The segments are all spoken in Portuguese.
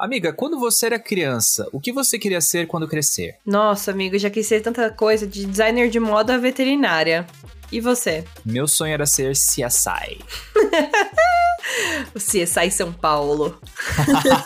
Amiga, quando você era criança, o que você queria ser quando crescer? Nossa, amigo, já quis ser tanta coisa, de designer de moda a veterinária. E você? Meu sonho era ser CSI. o CSI São Paulo.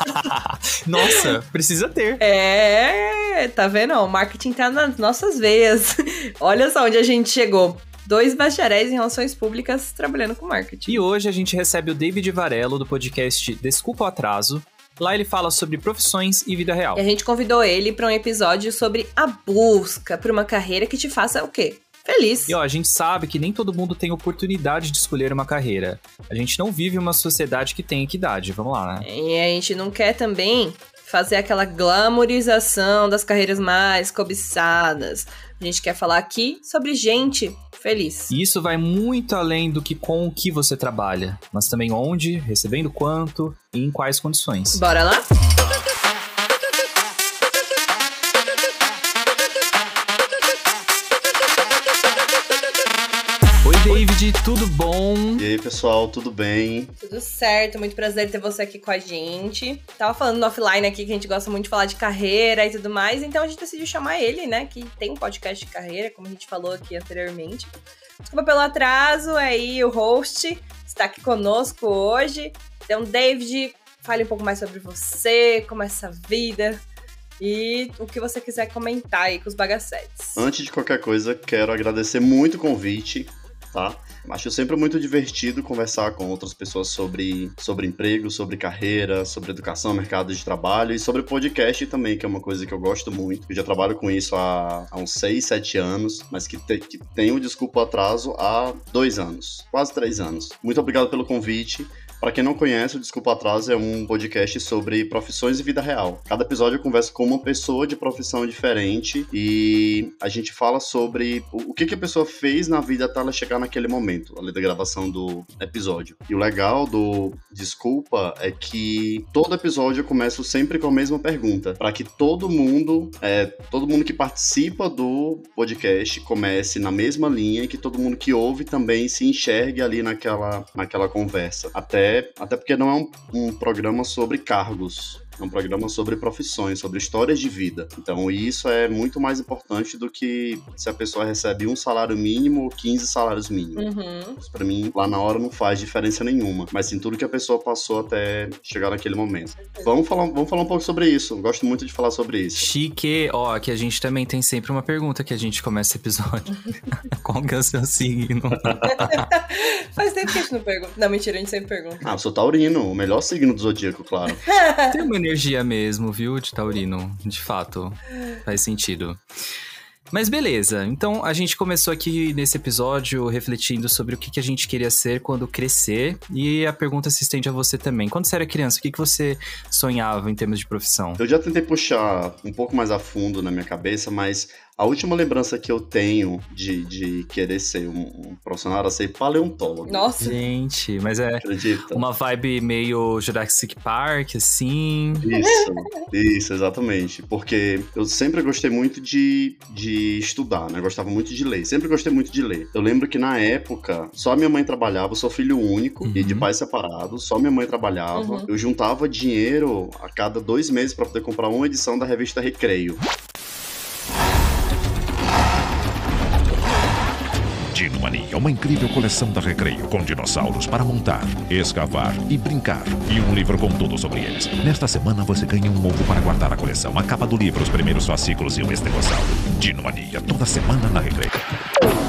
Nossa, precisa ter. É, tá vendo? O marketing tá nas nossas veias. Olha só onde a gente chegou dois bacharéis em relações públicas trabalhando com marketing. E hoje a gente recebe o David Varelo do podcast Desculpa o Atraso. Lá ele fala sobre profissões e vida real. E a gente convidou ele para um episódio sobre a busca por uma carreira que te faça o quê? Feliz. E ó, a gente sabe que nem todo mundo tem oportunidade de escolher uma carreira. A gente não vive uma sociedade que tem equidade. Vamos lá, né? E a gente não quer também fazer aquela glamorização das carreiras mais cobiçadas. A gente quer falar aqui sobre gente feliz. E isso vai muito além do que com o que você trabalha, mas também onde, recebendo quanto e em quais condições. Bora lá? David, tudo bom? E aí, pessoal, tudo bem? Tudo certo, muito prazer ter você aqui com a gente. Tava falando no offline aqui que a gente gosta muito de falar de carreira e tudo mais, então a gente decidiu chamar ele, né, que tem um podcast de carreira, como a gente falou aqui anteriormente. Desculpa pelo atraso, aí o host está aqui conosco hoje. Então, David, fale um pouco mais sobre você, como é essa vida, e o que você quiser comentar aí com os bagacetes. Antes de qualquer coisa, quero agradecer muito o convite tá? Acho sempre muito divertido conversar com outras pessoas sobre, sobre emprego, sobre carreira, sobre educação, mercado de trabalho e sobre podcast também, que é uma coisa que eu gosto muito. Eu já trabalho com isso há, há uns 6, 7 anos, mas que, te, que tenho, desculpa, atraso há dois anos, quase três anos. Muito obrigado pelo convite. Para quem não conhece, o Desculpa Atraso é um podcast sobre profissões e vida real. Cada episódio eu converso com uma pessoa de profissão diferente e a gente fala sobre o que, que a pessoa fez na vida até ela chegar naquele momento, além da gravação do episódio. E o legal do Desculpa é que todo episódio eu começo sempre com a mesma pergunta, para que todo mundo, é, todo mundo que participa do podcast comece na mesma linha e que todo mundo que ouve também se enxergue ali naquela, naquela conversa. Até até porque não é um, um programa sobre cargos. É um programa sobre profissões, sobre histórias de vida. Então, isso é muito mais importante do que se a pessoa recebe um salário mínimo ou 15 salários mínimos. Uhum. Isso, pra mim, lá na hora não faz diferença nenhuma. Mas sim tudo que a pessoa passou até chegar naquele momento. Vamos falar, vamos falar um pouco sobre isso. Gosto muito de falar sobre isso. Chique. Ó, aqui a gente também tem sempre uma pergunta que a gente começa o episódio. Qual que é o seu signo? Faz tempo que a gente não pergunta. Não, mentira, a gente sempre pergunta. Ah, eu sou taurino, o melhor signo do zodíaco, claro. tem uma energia mesmo, viu, de taurino. De fato, faz sentido. Mas beleza, então a gente começou aqui nesse episódio refletindo sobre o que, que a gente queria ser quando crescer. E a pergunta se estende a você também. Quando você era criança, o que, que você sonhava em termos de profissão? Eu já tentei puxar um pouco mais a fundo na minha cabeça, mas a última lembrança que eu tenho de, de querer ser um, um profissional era ser paleontólogo. Nossa! Gente, mas é Acredita? uma vibe meio Jurassic Park, assim. Isso, isso, exatamente. Porque eu sempre gostei muito de, de estudar, né? Eu gostava muito de ler. Sempre gostei muito de ler. Eu lembro que na época, só minha mãe trabalhava, eu sou filho único uhum. e de pais separados, só minha mãe trabalhava. Uhum. Eu juntava dinheiro a cada dois meses para poder comprar uma edição da revista Recreio. Dinomania é uma incrível coleção da Recreio, com dinossauros para montar, escavar e brincar. E um livro com tudo sobre eles. Nesta semana você ganha um ovo para guardar a coleção, a capa do livro, os primeiros fascículos e um estegossauro. Dinomania, toda semana na Recreio.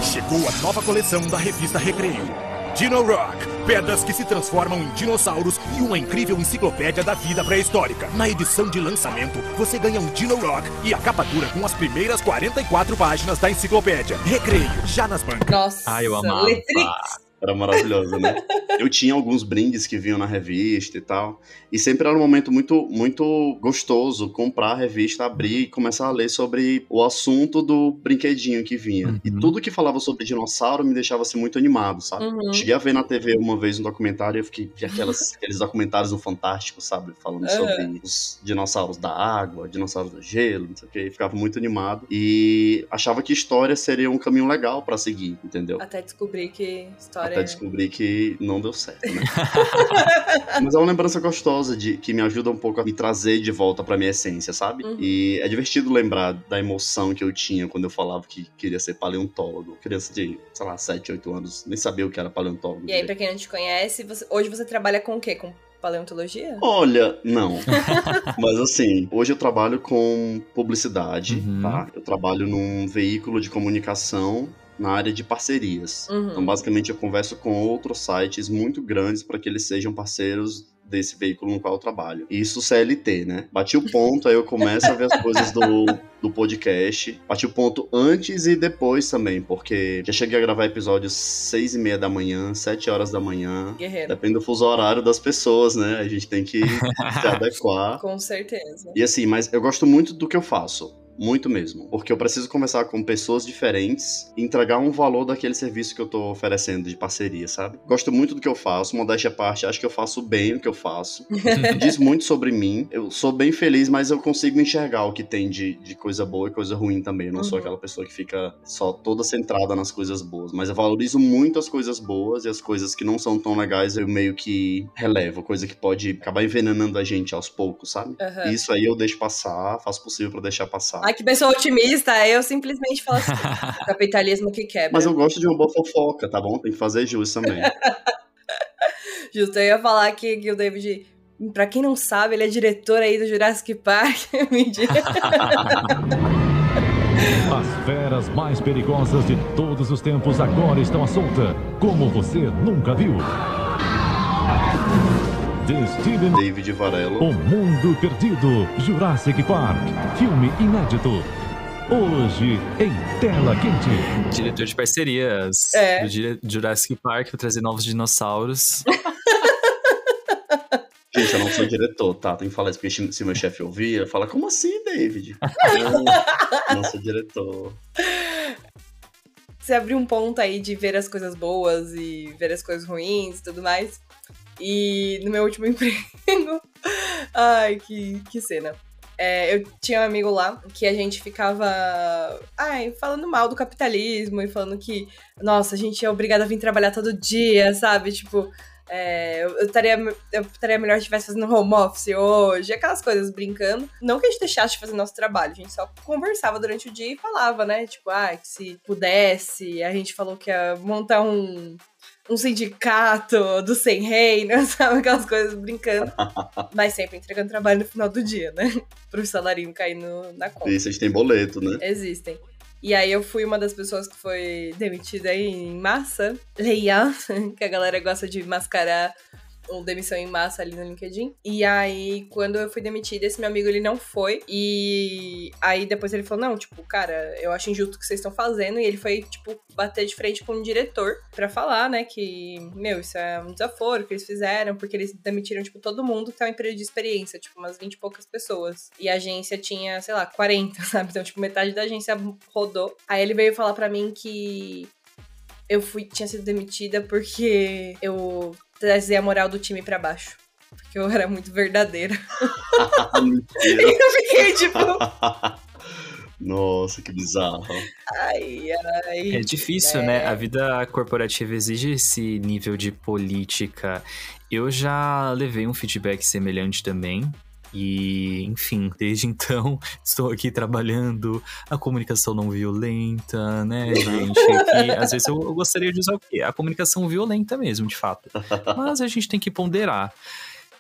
Chegou a nova coleção da revista Recreio. Dino Rock, pedras que se transformam em dinossauros e uma incrível enciclopédia da vida pré-histórica. Na edição de lançamento, você ganha um Dino Rock e a capa dura com as primeiras 44 páginas da enciclopédia. Recreio, já nas bancas. Nossa, Ai, eu amava. Letrix. Era maravilhoso, né? Eu tinha alguns brindes que vinham na revista e tal. E sempre era um momento muito, muito gostoso comprar a revista, abrir e começar a ler sobre o assunto do brinquedinho que vinha. Uhum. E tudo que falava sobre dinossauro me deixava assim, muito animado, sabe? Uhum. Cheguei a ver na TV uma vez um documentário e eu fiquei vi aquelas, aqueles documentários no Fantástico, sabe? Falando uhum. sobre os dinossauros da água, dinossauros do gelo, não sei o que. Ficava muito animado. E achava que história seria um caminho legal para seguir, entendeu? Até descobrir que história Até descobrir que não deu certo, né? Mas é uma lembrança gostosa de que me ajuda um pouco a me trazer de volta pra minha essência, sabe? Uhum. E é divertido lembrar da emoção que eu tinha quando eu falava que queria ser paleontólogo. Criança de, sei lá, 7, 8 anos, nem sabia o que era paleontólogo. E aí, pra quem não te conhece, você- hoje você trabalha com o quê? Com paleontologia? Olha, não. Mas assim, hoje eu trabalho com publicidade, Uhum. tá? Eu trabalho num veículo de comunicação na área de parcerias. Uhum. Então, basicamente, eu converso com outros sites muito grandes para que eles sejam parceiros desse veículo no qual eu trabalho. Isso CLT, né? Bati o ponto, aí eu começo a ver as coisas do, do podcast. Bati o ponto antes e depois também, porque já cheguei a gravar episódios seis e meia da manhã, sete horas da manhã. Guerreiro. Depende do fuso horário das pessoas, né? A gente tem que se adequar. Com certeza. E assim, mas eu gosto muito do que eu faço. Muito mesmo. Porque eu preciso conversar com pessoas diferentes e entregar um valor daquele serviço que eu tô oferecendo de parceria, sabe? Gosto muito do que eu faço, modéstia à parte, acho que eu faço bem o que eu faço. Diz muito sobre mim. Eu sou bem feliz, mas eu consigo enxergar o que tem de, de coisa boa e coisa ruim também. Eu não sou Uhum. aquela pessoa que fica só toda centrada nas coisas boas. Mas eu valorizo muito as coisas boas e as coisas que não são tão legais eu meio que relevo. Coisa que pode acabar envenenando a gente aos poucos, sabe? Aham. Isso aí eu deixo passar, faço o possível pra deixar passar. Ai, que pessoa otimista. Eu simplesmente falo assim: capitalismo que quebra. Mas eu gosto de uma boa fofoca, tá bom? Tem que fazer jus também. Justo, eu ia falar aqui que o David, pra quem não sabe, ele é diretor aí do Jurassic Park. Mentira. As feras mais perigosas de todos os tempos agora estão à solta, como você nunca viu. Destino David Varelo. O Mundo Perdido, Jurassic Park, filme inédito. Hoje em tela quente. Diretor de parcerias É. do Dire- Jurassic Park pra trazer novos dinossauros. Gente, eu não sou diretor, tá? Tem que falar isso, porque se meu chefe ouvir, ele fala, como assim, David? não, não sou diretor. Você abriu um ponto aí de ver as coisas boas e ver as coisas ruins e tudo mais. E no meu último emprego. Ai, que, que cena. É, eu tinha um amigo lá que a gente ficava ai, falando mal do capitalismo e falando que, nossa, a gente é obrigado a vir trabalhar todo dia, sabe? Tipo, é, eu estaria eu estaria melhor se estivesse fazendo home office hoje, aquelas coisas brincando. Não que a gente deixasse de fazer nosso trabalho, a gente só conversava durante o dia e falava, né? Tipo, ah, que se pudesse, a gente falou que ia montar um, um sindicato do sem reino, sabe? Aquelas coisas brincando. Mas sempre entregando trabalho no final do dia, né? Pro salarinho cair no, na conta. E vocês têm boleto, né? Existem. E aí eu fui uma das pessoas que foi demitida em massa, layout, que a galera gosta de mascarar ou demissão em massa ali no LinkedIn. E aí, quando eu fui demitida, esse meu amigo ele não foi. E aí depois ele falou: Não, tipo, cara, eu acho injusto o que vocês estão fazendo. E ele foi, tipo, bater de frente com o diretor pra falar, né, que, meu, isso é um desaforo que eles fizeram, porque eles demitiram, tipo, todo mundo que tá em período de experiência, tipo, umas 20 e poucas pessoas. E a agência tinha, sei lá, 40, sabe? Então, tipo, metade da agência rodou. Aí ele veio falar pra mim que eu fui, tinha sido demitida porque eu trazia a moral do time pra baixo. Porque eu era muito verdadeira. Mentira. Eu fiquei tipo, Nossa, que bizarro. ai, ai. É difícil, É. né? A vida corporativa exige esse nível de política. Eu já levei um feedback semelhante também. E, enfim, desde então estou aqui trabalhando a comunicação não violenta, né, gente? Que, às vezes eu, eu gostaria de usar o quê? A comunicação violenta mesmo, de fato. Mas a gente tem que ponderar.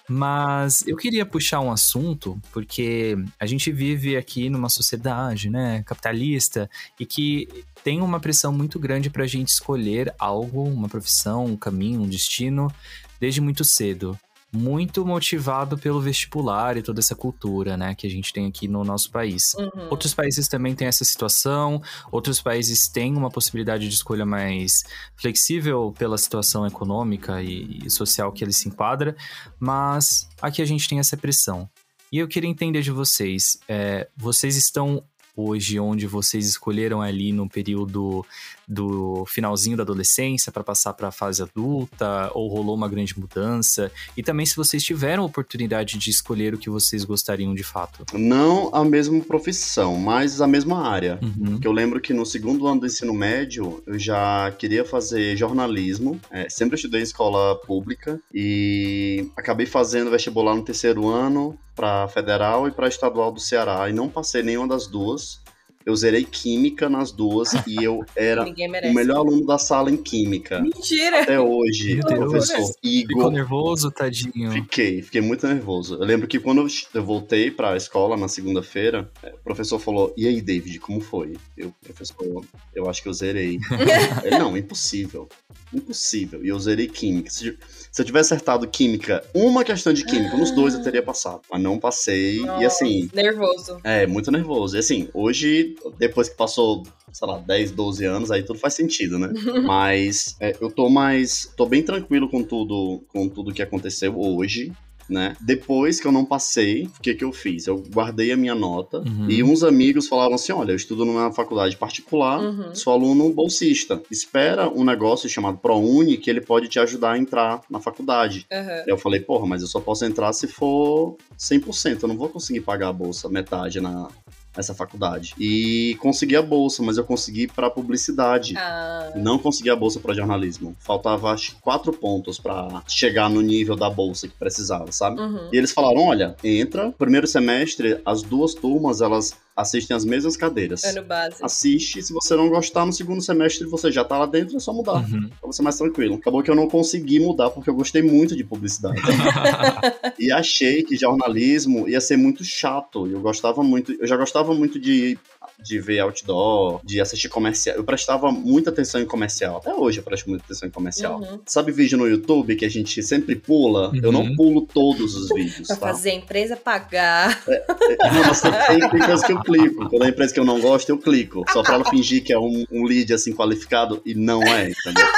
Mas eu queria puxar um assunto, porque a gente vive aqui numa sociedade, né, capitalista, e que tem uma pressão muito grande para a gente escolher algo, uma profissão, um caminho, um destino, desde muito cedo. Muito motivado pelo vestibular e toda essa cultura, né, que a gente tem aqui no nosso país. Uhum. Outros países também têm essa situação, outros países têm uma possibilidade de escolha mais flexível pela situação econômica e social que ele se enquadra, mas aqui a gente tem essa pressão. E eu queria entender de vocês, é, vocês estão hoje onde vocês escolheram ali no período do finalzinho da adolescência para passar para a fase adulta, ou rolou uma grande mudança? E também se vocês tiveram a oportunidade de escolher o que vocês gostariam de fato. Não a mesma profissão, mas a mesma área. Uhum. Que eu lembro que no segundo ano do ensino médio eu já queria fazer jornalismo. É, sempre estudei em escola pública e acabei fazendo vestibular no terceiro ano para federal e para estadual do Ceará e não passei nenhuma das duas. Eu zerei química nas duas e eu era o melhor aluno da sala em química. Mentira! Até hoje, Meu Deus. professor Ficou Igor. nervoso, tadinho? Fiquei, fiquei muito nervoso. Eu lembro que quando eu- voltei pra escola na segunda-feira, é, o professor falou: E aí, David, como foi? Eu, professor, eu acho que eu zerei. Ele, não, impossível. Impossível. E eu zerei química. Se, se eu tivesse acertado química, uma questão de química, nos dois eu teria passado. Mas não passei. E assim, Nervoso. é, muito nervoso. E assim, hoje, depois que passou, sei lá, 10, 12 anos, aí tudo faz sentido, né? Mas é, eu tô mais. tô bem tranquilo com tudo, com tudo que aconteceu hoje. Né? Depois que eu não passei, o que que eu fiz? Eu guardei a minha nota Uhum. e uns amigos falaram assim: olha, eu estudo numa faculdade particular, Uhum. sou aluno bolsista. Espera um negócio chamado ProUni que ele pode te ajudar a entrar na faculdade. Aí eu falei, porra, mas eu só posso entrar se for 100%. Eu não vou conseguir pagar a bolsa, metade na, nessa faculdade. E consegui a bolsa, mas eu consegui para publicidade. Ah, Não consegui a bolsa para jornalismo. Faltava, acho que, quatro pontos para chegar no nível da bolsa que precisava, sabe? uhum. E eles falaram, olha, entra. Primeiro semestre, as duas turmas, elas assistem as mesmas cadeiras. Ano base. Assiste, se você não gostar, no segundo semestre você já tá lá dentro, é só mudar Uhum. pra você mais tranquilo. Acabou que eu não consegui mudar porque eu gostei muito de publicidade. e achei que jornalismo ia ser muito chato. Eu gostava muito, eu já gostava muito de, de ver outdoor, de assistir comercial. Eu prestava muita atenção em comercial. Até hoje eu presto muita atenção em comercial. Uhum. Sabe vídeo no YouTube que a gente sempre pula? Eu não Uhum. pulo todos os vídeos, Pra tá? fazer a empresa pagar. Não, mas tem, tem coisas que eu clico. Quando é empresa que eu não gosto, eu clico. Só pra ela fingir que é um, um lead assim qualificado e não é, entendeu?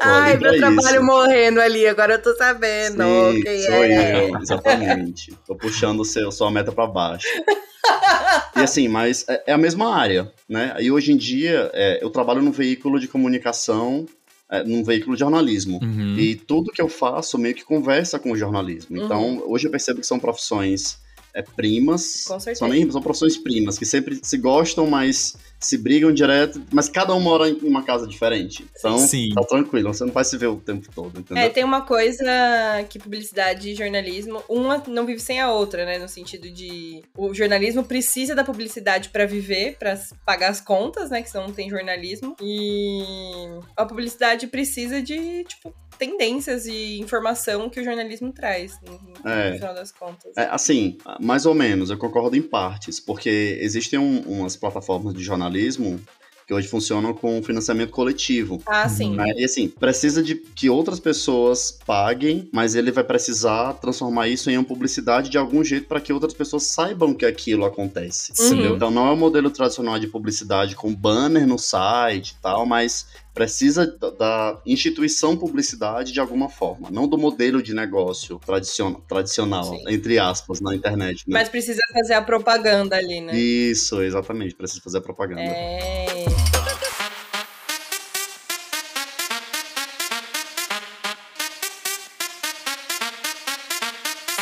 Ai, meu trabalho isso. morrendo ali, agora eu tô sabendo. Sim, quem sou é. eu, exatamente. Tô puxando o seu, sua meta pra baixo. E assim, mas é, é a mesma área, né? E hoje em dia, é, eu trabalho num veículo de comunicação, é, num veículo de jornalismo. Uhum. E tudo que eu faço meio que conversa com o jornalismo. Então, hoje eu percebo que são profissões é, primas. Com certeza. São, nem, são profissões primas, que sempre se gostam, mas se brigam direto. Mas cada um mora em uma casa diferente. Então, Sim. tá tranquilo, você não vai se ver o tempo todo, entendeu? É, tem uma coisa que publicidade e jornalismo, uma não vive sem a outra, né? No sentido de o jornalismo precisa da publicidade pra viver, pra s- pagar as contas, né? Que senão não tem jornalismo. E a publicidade precisa de, tipo, tendências e informação que o jornalismo traz, no, no É. final das contas. É, assim, mais ou menos, eu concordo em partes, porque existem um- umas plataformas de jornalismo que hoje funcionam com financiamento coletivo. Ah, sim. né? E assim, precisa de que outras pessoas paguem, mas ele vai precisar transformar isso em uma publicidade de algum jeito para que outras pessoas saibam que aquilo acontece. Uhum. entendeu? Então não é o modelo tradicional de publicidade com banner no site e tal, mas precisa da, instituição publicidade de alguma forma, não do modelo de negócio tradicional, tradicional Sim. entre aspas, na internet. Né? Mas precisa fazer a propaganda ali, né? Isso, exatamente, precisa fazer a propaganda. É.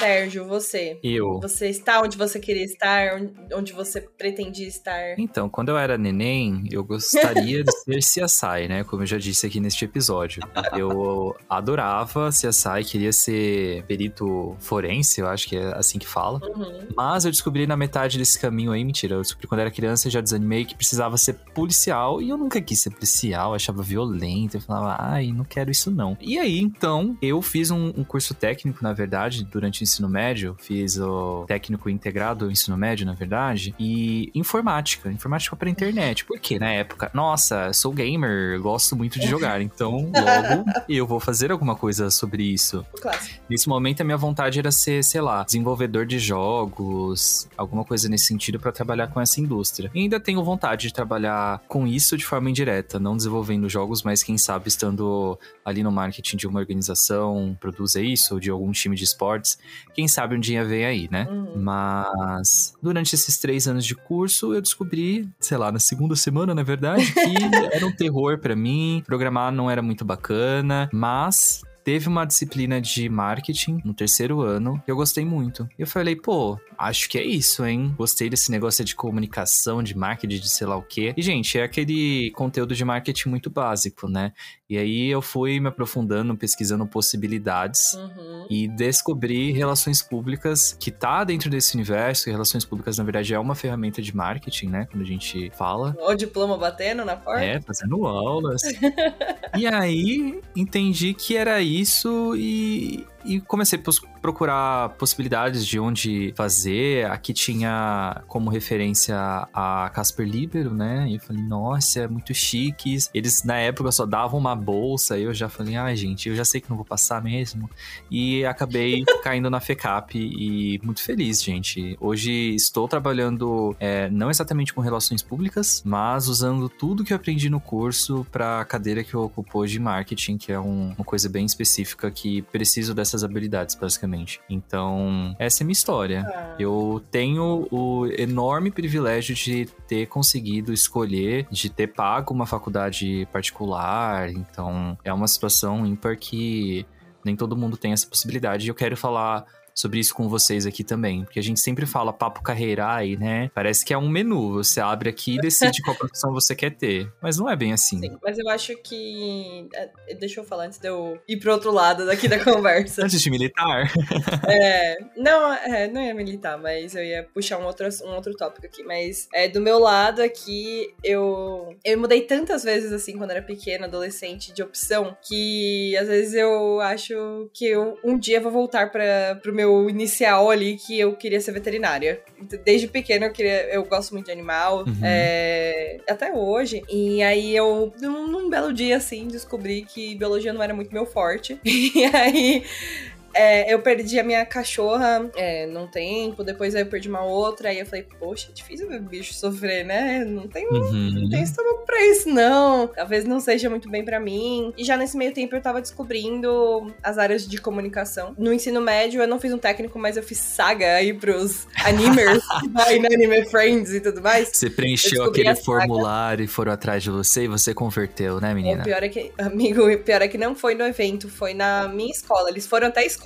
Sérgio, você. Eu. Você está onde você queria estar, onde- você pretendia estar. Então, quando eu era neném, eu gostaria de ser CSI, né? Como eu já disse aqui neste episódio. Eu adorava CSI, queria ser perito forense, eu acho que é assim que fala. Uhum. Mas eu descobri na metade desse caminho aí, mentira, eu descobri quando era criança, eu já desanimei que precisava ser policial, e eu nunca quis ser policial, achava violento, eu falava, ai, não quero isso não. E aí, então, eu fiz um, um curso técnico, na verdade, durante o ensino médio, fiz o técnico integrado ensino médio, na verdade, e informática, informática pra internet. Por quê? Na época, nossa, sou gamer, gosto muito de jogar, então logo eu vou fazer alguma coisa sobre isso. Nesse momento, a minha vontade era ser, sei lá, desenvolvedor de jogos, alguma coisa nesse sentido para trabalhar com essa indústria. E ainda tenho vontade de trabalhar com isso de forma indireta, não desenvolvendo jogos, mas quem sabe estando ali no marketing de uma organização, produza isso, ou de algum time de esportes. Quem sabe um dia vem aí, né? Uhum. Mas durante esses três anos de curso, eu descobri, sei lá, na segunda semana, na verdade, que era um terror pra mim. Programar não era muito bacana, mas teve uma disciplina de marketing no terceiro ano que eu gostei muito. E eu falei, pô, acho que é isso, hein? Gostei desse negócio de comunicação, de marketing, de sei lá o quê. E, gente, é aquele conteúdo de marketing muito básico, né? E aí eu fui me aprofundando, pesquisando possibilidades Uhum. e descobri relações públicas que tá dentro desse universo. E relações públicas, na verdade, é uma ferramenta de marketing, né? Quando a gente fala. O diploma batendo na porta. É, fazendo aulas. e aí entendi que era isso e, e comecei a procurar possibilidades de onde fazer. Aqui tinha como referência a Casper Libero, né? E eu falei, nossa, é muito chique. Eles na época só davam uma bolsa. E eu já falei, ai, gente, eu já sei que não vou passar mesmo. E acabei caindo na FECAP e muito feliz, gente. Hoje estou trabalhando é, não exatamente com relações públicas, mas usando tudo que eu aprendi no curso para a cadeira que eu ocupo hoje de marketing, que é um- uma coisa bem específica que preciso dessas habilidades, basicamente. Então, essa é minha história. Ah. Eu tenho o enorme privilégio de ter conseguido escolher, de ter pago uma faculdade particular. Então, é uma situação ímpar que nem todo mundo tem essa possibilidade. E eu quero falar sobre isso com vocês aqui também. Porque a gente sempre fala papo carreira aí, né? Parece que é um menu. Você abre aqui e decide qual profissão você quer ter. Mas não é bem assim. Sim, mas eu acho que. é, Deixa eu falar antes de eu ir pro outro lado daqui da conversa. Antes de militar? É, não, é, não ia militar, mas eu ia puxar um outro, um outro tópico aqui. Mas é, do meu lado aqui, eu, eu mudei tantas vezes assim quando era pequena, adolescente, de opção, que às vezes eu acho que eu um dia vou voltar para pro meu inicial ali, que eu queria ser veterinária. Desde pequena eu queria. Eu gosto muito de animal. Uhum. é, até hoje. E aí eu, num, num belo dia, assim, descobri que biologia não era muito meu forte. E aí. É, eu perdi a minha cachorra é, num tempo, depois aí eu perdi uma outra, aí eu falei, poxa, é difícil ver bicho sofrer, né? Não tem não Uhum. tem estômago pra isso, não. Talvez não seja muito bem pra mim. E já nesse meio tempo eu tava descobrindo as áreas de comunicação. No ensino médio eu não fiz um técnico, mas eu fiz saga aí pros animers, aí no Anime Friends e tudo mais. Você Eu preencheu aquele formulário e foram atrás de você e você converteu, né, O menina? pior é que, amigo, o pior é que não foi no evento, foi na minha escola. Eles foram até a escola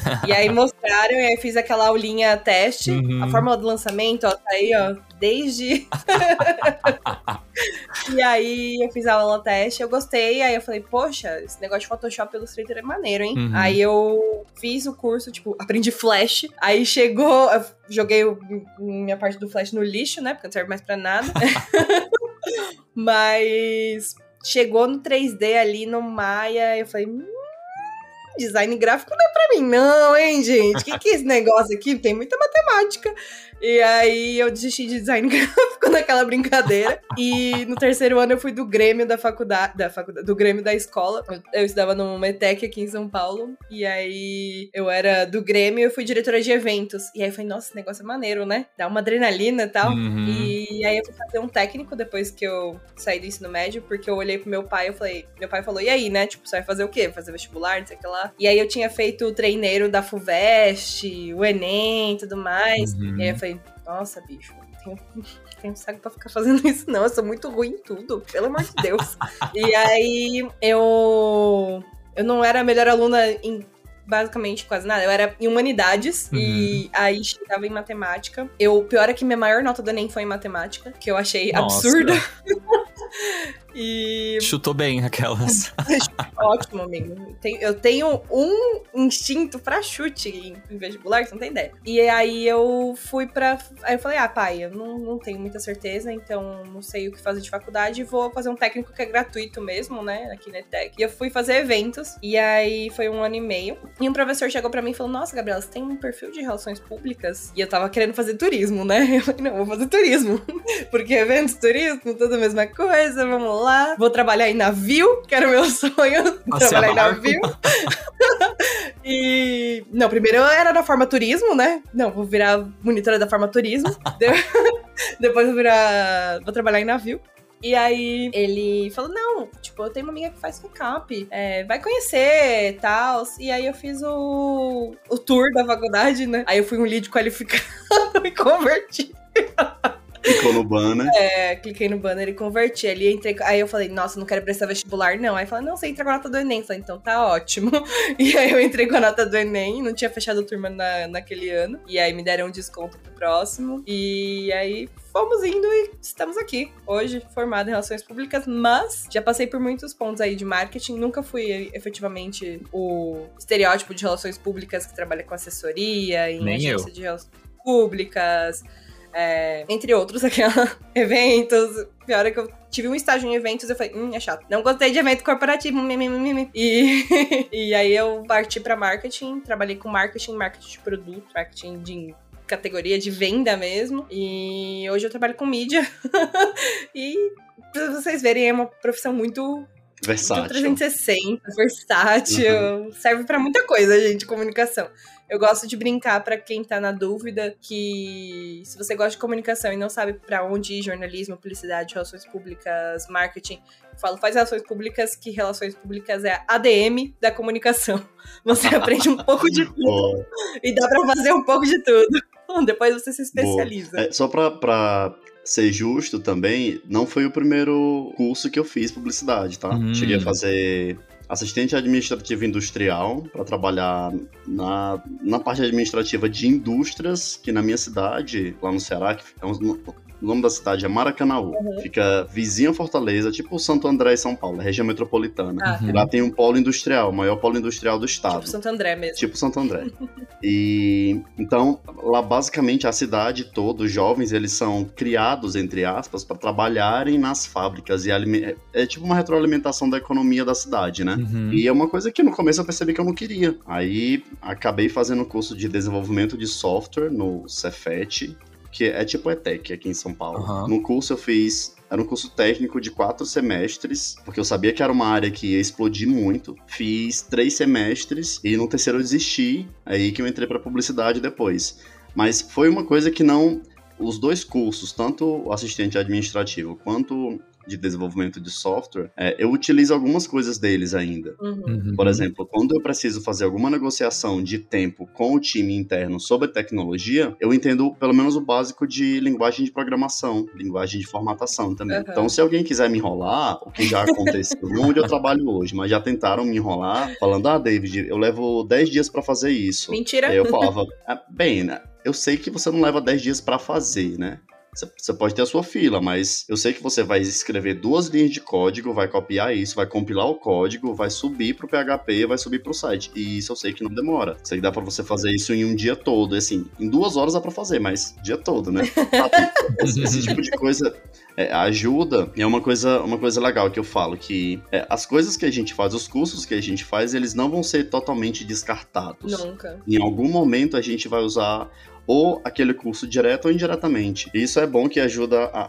e aí mostraram, e aí eu fiz aquela aulinha teste. Uhum. A fórmula do lançamento, ó, tá aí, ó, desde. e aí eu fiz a aula teste, eu gostei, aí eu falei, poxa, esse negócio de Photoshop e Illustrator é maneiro, hein? Uhum. Aí eu fiz o curso, tipo, aprendi Flash, aí chegou, eu joguei o- minha parte do Flash no lixo, né? Porque não serve mais pra nada. Mas chegou no 3D ali no Maya, eu falei, hum, design gráfico não é pra mim, não, hein, gente? O que, que é esse negócio aqui? Tem muita matemática. E aí eu desisti de design gráfico naquela brincadeira. E no terceiro ano eu fui do Grêmio da faculdade, da faculdade do Grêmio da escola. Eu, eu estudava no Metec aqui em São Paulo. E aí eu era do Grêmio e fui diretora de eventos. E aí eu falei, nossa, esse negócio é maneiro, né? Dá uma adrenalina e tal. Uhum. E aí eu fui fazer um técnico depois que eu saí do ensino médio, porque eu olhei pro meu pai e falei, meu pai falou, e aí, né? Tipo, você vai fazer o quê? Fazer vestibular, não sei o que lá. E aí eu tinha feito o treineiro da FUVEST, o Enem e tudo mais. Uhum. E aí eu falei, nossa, bicho, não tenho, tenho saco pra ficar fazendo isso, não. Eu sou muito ruim em tudo, pelo amor de Deus. e aí eu. Eu não era a melhor aluna em basicamente quase nada. Eu era em humanidades e aí chegava em matemática. Eu, o pior é que minha maior nota do Enem foi em matemática, que eu achei Nossa. absurda. e Chutou bem aquelas. ótimo, amigo. Eu tenho um instinto pra chute em, vestibular, você não tem ideia. E aí eu fui pra. Aí eu falei, ah, pai, eu não, não tenho muita certeza, então não sei o que fazer de faculdade. Vou fazer um técnico que é gratuito mesmo, né? Aqui na ETEC. E eu fui fazer eventos. E aí foi um ano e meio. E um professor chegou pra mim e falou: Nossa, Gabriela, você tem um perfil de relações públicas? E eu tava querendo fazer turismo, né? Eu falei, não, vou fazer turismo. Porque eventos, turismo, tudo a mesma coisa, vamos lá. Vou trabalhar em navio, que era o meu sonho, Passear trabalhar em barco. navio. e. Não, primeiro eu era da forma turismo, né? Não, vou virar monitora da forma turismo. De- Depois vou virar. Vou trabalhar em navio. E aí ele falou: Não, tipo, eu tenho uma amiga que faz recap, é, vai conhecer tal. E aí eu fiz o, o tour da faculdade, né? Aí eu fui um lead qualificado e converti. Clicou no banner. É, cliquei no banner e converti ali. Entrei, aí eu falei, nossa, não quero prestar vestibular, não. Aí falei, não, você entra com a nota do Enem. Eu falei, então tá ótimo. E aí eu entrei com a nota do Enem, não tinha fechado a turma na, naquele ano. E aí me deram um desconto pro próximo. E aí fomos indo e estamos aqui. Hoje, formado em Relações Públicas, mas já passei por muitos pontos aí de marketing. Nunca fui efetivamente o estereótipo de Relações Públicas que trabalha com assessoria, em Nem agência eu. de Relações Públicas. É, entre outros, aquela, eventos. Pior é que eu tive um estágio em eventos eu falei, hum, é chato. Não gostei de evento corporativo. E, e aí eu parti pra marketing, trabalhei com marketing, marketing de produto, marketing de categoria de venda mesmo. E hoje eu trabalho com mídia. e pra vocês verem, é uma profissão muito Versátil. 360, versátil, serve pra muita coisa, gente, comunicação. Eu gosto de brincar pra quem tá na dúvida que se você gosta de comunicação e não sabe pra onde ir, jornalismo, publicidade, relações públicas, marketing, eu falo, faz relações públicas, que relações públicas é a ADM da comunicação. Você aprende um pouco de tudo Boa. e dá pra fazer um pouco de tudo. Depois você se especializa. É, só pra, pra ser justo também, não foi o primeiro curso que eu fiz publicidade, tá? Hum. Cheguei a fazer assistente administrativo industrial para trabalhar na, na parte administrativa de indústrias, que na minha cidade, lá no Ceará, que é um, o nome da cidade é Maracanaú. Fica vizinho a Fortaleza, tipo Santo André e São Paulo, região metropolitana. Ah, E lá tem um polo industrial, o maior polo industrial do estado. tipo Santo André mesmo. Tipo Santo André. e então, lá basicamente a cidade toda, os jovens, eles são criados, entre aspas, para trabalharem nas fábricas. e É, é tipo uma retroalimentação da economia da cidade, né? Uhum. E é uma coisa que no começo eu percebi que eu não queria. Aí acabei fazendo curso de desenvolvimento de software no Cefet, que é tipo ETEC aqui em São Paulo. Aham. No curso eu fiz. Era um curso técnico de quatro semestres, porque eu sabia que era uma área que ia explodir muito. Fiz três semestres e no terceiro eu desisti, aí que eu entrei para publicidade depois. Mas foi uma coisa que não. Os dois cursos, tanto o assistente administrativo quanto de desenvolvimento de software, é, eu utilizo algumas coisas deles ainda. Uhum. Uhum. Por exemplo, quando eu preciso fazer alguma negociação de tempo com o time interno sobre tecnologia, eu entendo pelo menos o básico de linguagem de programação, linguagem de formatação também. Uhum. Então, se alguém quiser me enrolar, o que já aconteceu, não onde eu trabalho hoje, mas já tentaram me enrolar, falando: ah, David, eu levo 10 dias pra fazer isso. Mentira. Aí eu falava: ah, bem, né? Eu sei que você não leva 10 dias pra fazer, né? Você- pode ter a sua fila, mas eu sei que você vai escrever duas linhas de código, vai copiar isso, vai compilar o código, vai subir pro PHP, vai subir pro site. E isso eu sei que não demora. Sei que dá pra você fazer isso em um dia todo. E, Assim, em duas horas dá pra fazer, mas dia todo, né? Sabe? esse, esse tipo de coisa é, ajuda. E é uma coisa, uma coisa legal que eu falo, que é, as coisas que a gente faz, os cursos que a gente faz, eles não vão ser totalmente descartados Nunca. em algum momento a gente vai usar ou aquele curso direto ou indiretamente. E isso é bom que ajuda a,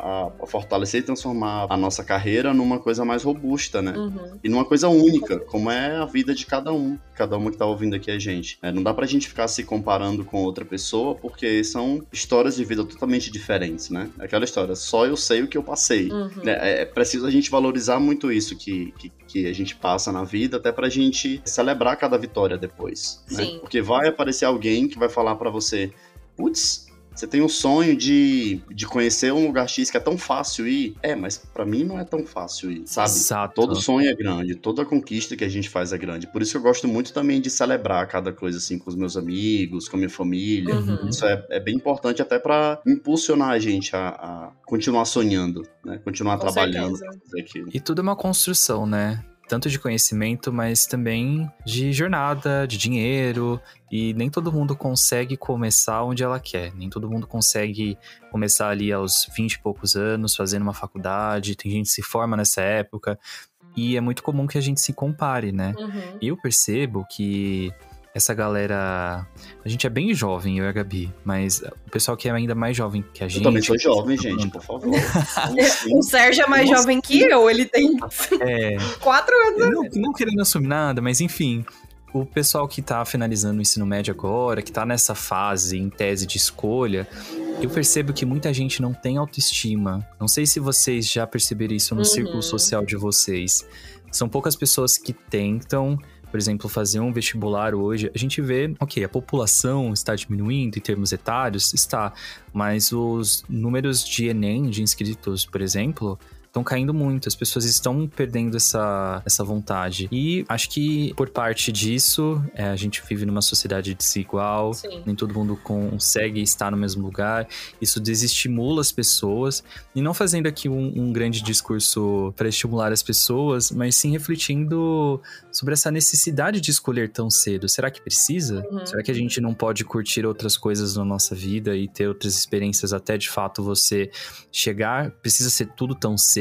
a- fortalecer e transformar a nossa carreira numa coisa mais robusta, né? Uhum. E numa coisa única, como é a vida de cada um, cada uma que tá ouvindo aqui a gente. É, não dá pra gente ficar se comparando com outra pessoa, porque são histórias de vida totalmente diferentes, né? Aquela história, só eu sei o que eu passei. Uhum. É, é preciso a gente valorizar muito isso que, que, que a gente passa na vida, até pra gente celebrar cada vitória depois. Né? Porque vai aparecer alguém que vai falar pra você: putz, você tem um sonho de, de conhecer um lugar X que é tão fácil ir. É, mas pra mim não é tão fácil ir, sabe? Exato. Todo sonho é grande, toda conquista que a gente faz é grande. Por isso que eu gosto muito também de celebrar cada coisa assim com os meus amigos, com a minha família. Uhum. Isso é, é bem importante até pra impulsionar a gente a, a continuar sonhando, né? Continuar Com trabalhando certeza. pra fazer aquilo. E tudo é uma construção, né? Tanto de conhecimento, mas também de jornada, de dinheiro. E nem todo mundo consegue começar onde ela quer. Nem todo mundo consegue começar ali aos 20 e poucos anos, fazendo uma faculdade. Tem gente que se forma nessa época. E é muito comum que a gente se compare, né? Uhum. Eu percebo que essa galera. A gente é bem jovem, eu e a Gabi, mas o pessoal que é ainda mais jovem que a gente. Eu também sou jovem, gente, por favor. O Sérgio é mais Nossa. jovem que eu, ele tem É. quatro anos. Não, não querendo assumir nada, mas enfim. O pessoal que tá finalizando o ensino médio agora, que tá nessa fase, em tese de escolha, Eu percebo que muita gente não tem autoestima. Não sei se vocês já perceberam isso no Uhum. círculo social de vocês. São poucas pessoas que tentam, por exemplo, fazer um vestibular hoje. A gente vê, ok, a população está diminuindo em termos etários, está, mas os números de Enem, de inscritos, por exemplo, estão caindo muito, as pessoas estão perdendo essa, essa vontade. E acho que por parte disso, é, a gente vive numa sociedade desigual, Sim. nem todo mundo consegue estar no mesmo lugar. Isso desestimula as pessoas. E não fazendo aqui um, um grande discurso para estimular as pessoas, mas sim refletindo sobre essa necessidade de escolher tão cedo. Será que precisa? Uhum. Será que a gente não pode curtir outras coisas na nossa vida e ter outras experiências até de fato você chegar? Precisa ser tudo tão cedo?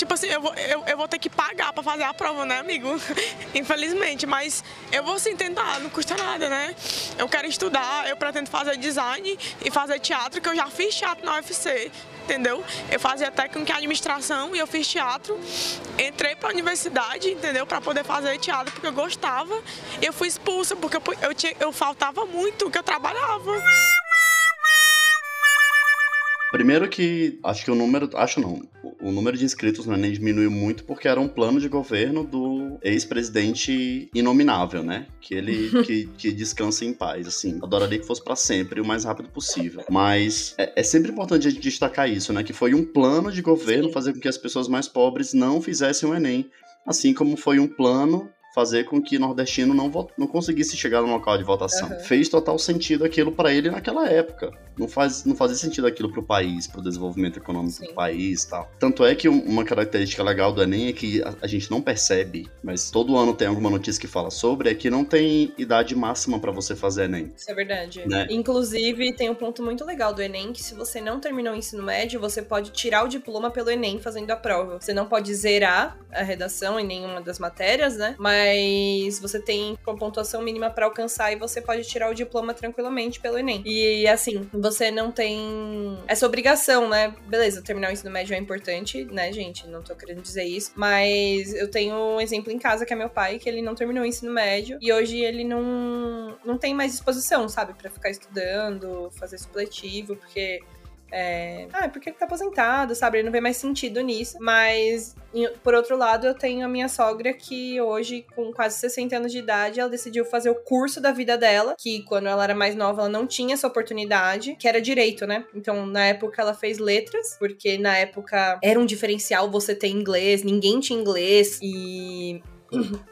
Tipo assim, eu vou, eu, eu vou ter que pagar pra fazer a prova, né, amigo? Infelizmente, mas eu vou sim tentar, não custa nada, né? Eu quero estudar, eu pretendo fazer design e fazer teatro, que eu já fiz teatro na UFC, entendeu? Eu fazia técnica em administração e eu fiz teatro. Entrei pra universidade, entendeu? Pra poder fazer teatro, porque eu gostava. Eu fui expulsa, porque eu, eu, tinha, eu faltava muito, que eu trabalhava. Primeiro que acho que o número, acho não, o número de inscritos no Enem diminuiu muito porque era um plano de governo do ex-presidente inominável, né? Que ele que, que descansa em paz, assim. Adoraria que fosse pra sempre, o mais rápido possível. Mas é, é sempre importante a gente destacar isso, né? Que foi um plano de governo fazer com que as pessoas mais pobres não fizessem o Enem, assim como foi um plano fazer com que nordestino não, não conseguisse chegar no local de votação. Aham. Fez total sentido aquilo pra ele naquela época. Não, faz, não fazia sentido aquilo pro país, pro desenvolvimento econômico Sim. do país e tal. Tanto é que um- uma característica legal do Enem é que a, a gente não percebe, mas todo ano tem alguma notícia que fala sobre, é que não tem idade máxima pra você fazer Enem. Isso é verdade. Né? Inclusive, tem um ponto muito legal do Enem, que se você não terminou o ensino médio, você pode tirar o diploma pelo Enem fazendo a prova. Você não pode zerar a redação em nenhuma das matérias, né? Mas você tem uma pontuação mínima pra alcançar e você pode tirar o diploma tranquilamente pelo Enem. E assim, você não tem essa obrigação, né? Beleza, terminar o ensino médio é importante, né, gente? Não tô querendo dizer isso. Mas eu tenho um exemplo em casa que é meu pai, que ele não terminou o ensino médio e hoje ele não, não tem mais disposição, sabe, Pra ficar estudando, fazer supletivo, porque. É... Ah, porque ele tá aposentado, sabe? Ele não vê mais sentido nisso. Mas, por outro lado, eu tenho a minha sogra que hoje, com quase 60 anos de idade, ela decidiu fazer o curso da vida dela, que quando ela era mais nova, ela não tinha essa oportunidade, que era direito, né? Então, na época, ela fez letras, porque na época era um diferencial você ter inglês, ninguém tinha inglês e